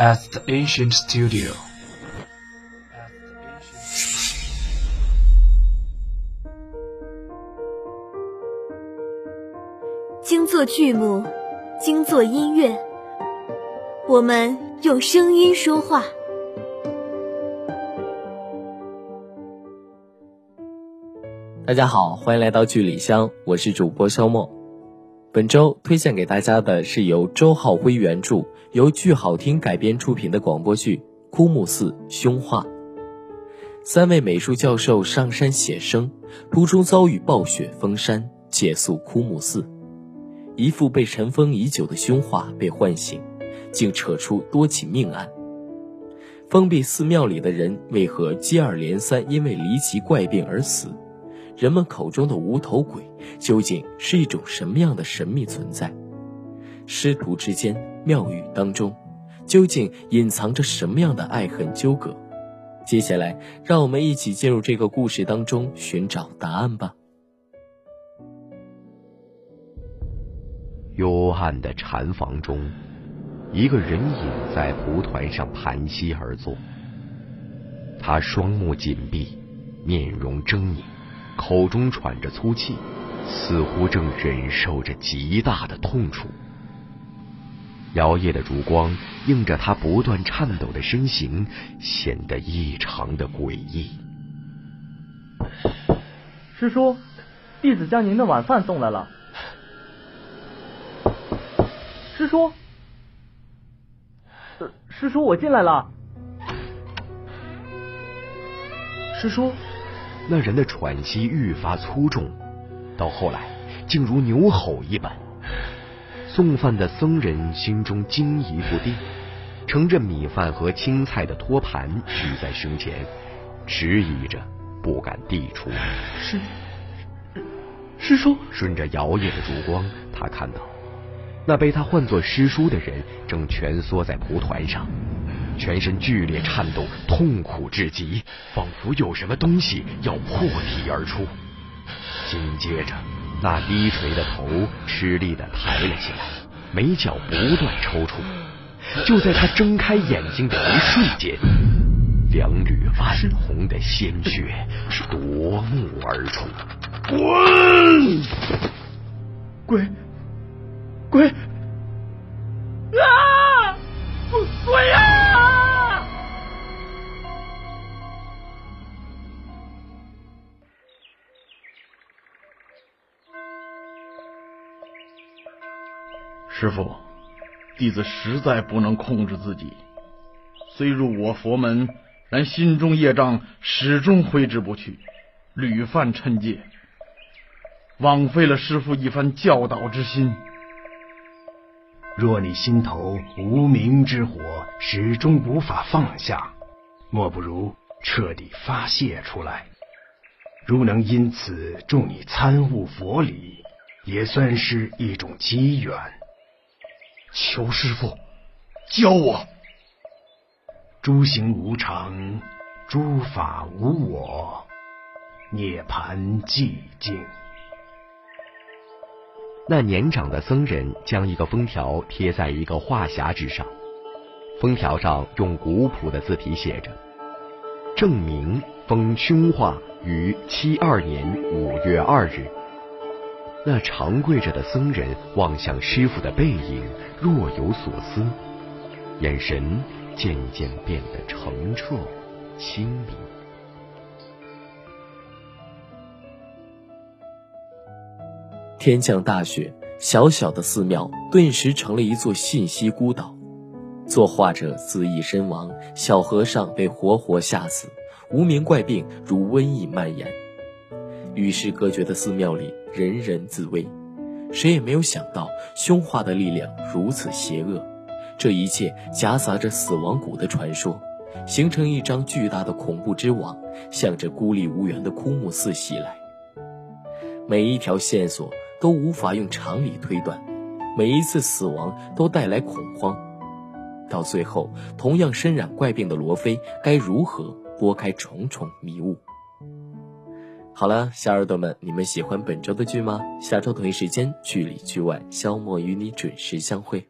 at the ancient studio. 精作剧目，精作音乐，我们用声音说话。大家好，欢迎来到剧里香，我是主播肖墨。本周推荐给大家的是由周浩辉原著、由剧好听改编出品的广播剧《枯木寺凶化》。三位美术教授上山写生，途中遭遇暴雪封山，借宿枯木寺。一副被尘封已久的凶化被唤醒，竟扯出多起命案。封闭寺庙里的人为何接二连三因为离奇怪病而死？人们口中的无头鬼究竟是一种什么样的神秘存在？师徒之间、庙宇当中，究竟隐藏着什么样的爱恨纠葛？接下来，让我们一起进入这个故事当中寻找答案吧。幽暗的禅房中，一个人影在蒲团上盘膝而坐，他双目紧闭，面容狰狞。口中喘着粗气，似乎正忍受着极大的痛楚。摇曳的烛光映着他不断颤抖的身形，显得异常的诡异。师叔，弟子将您的晚饭送来了。师叔，师叔，我进来了。师叔。那人的喘息愈发粗重，到后来竟如牛吼一般。送饭的僧人心中惊疑不定，盛着米饭和青菜的托盘举在胸前，迟疑着不敢递出。师师叔，顺着摇曳的烛光，他看到那被他唤作师叔的人正蜷缩在蒲团上。全身剧烈颤抖，痛苦至极，仿佛有什么东西要破体而出。紧接着，那低垂的头吃力的抬了起来，眉角不断抽搐。就在他睁开眼睛的一瞬间，两缕暗红的鲜血夺目而出。滚！师傅，弟子实在不能控制自己，虽入我佛门，然心中业障始终挥之不去，屡犯嗔戒，枉费了师傅一番教导之心。若你心头无名之火始终无法放下，莫不如彻底发泄出来。如能因此助你参悟佛理，也算是一种机缘。求师傅教我。诸行无常，诸法无我，涅盘寂静。那年长的僧人将一个封条贴在一个画匣之上，封条上用古朴的字体写着：“证明封凶化于七二年五月二日。”那长跪着的僧人望向师傅的背影，若有所思，眼神渐渐变得澄澈清明。天降大雪，小小的寺庙顿时成了一座信息孤岛。作画者自缢身亡，小和尚被活活吓死，无名怪病如瘟疫蔓延。与世隔绝的寺庙里，人人自危，谁也没有想到凶化的力量如此邪恶。这一切夹杂着死亡谷的传说，形成一张巨大的恐怖之网，向着孤立无援的枯木寺袭来。每一条线索都无法用常理推断，每一次死亡都带来恐慌。到最后，同样身染怪病的罗非该如何拨开重重迷雾？好了，小耳朵们，你们喜欢本周的剧吗？下周同一时间，剧里剧外，肖墨与你准时相会。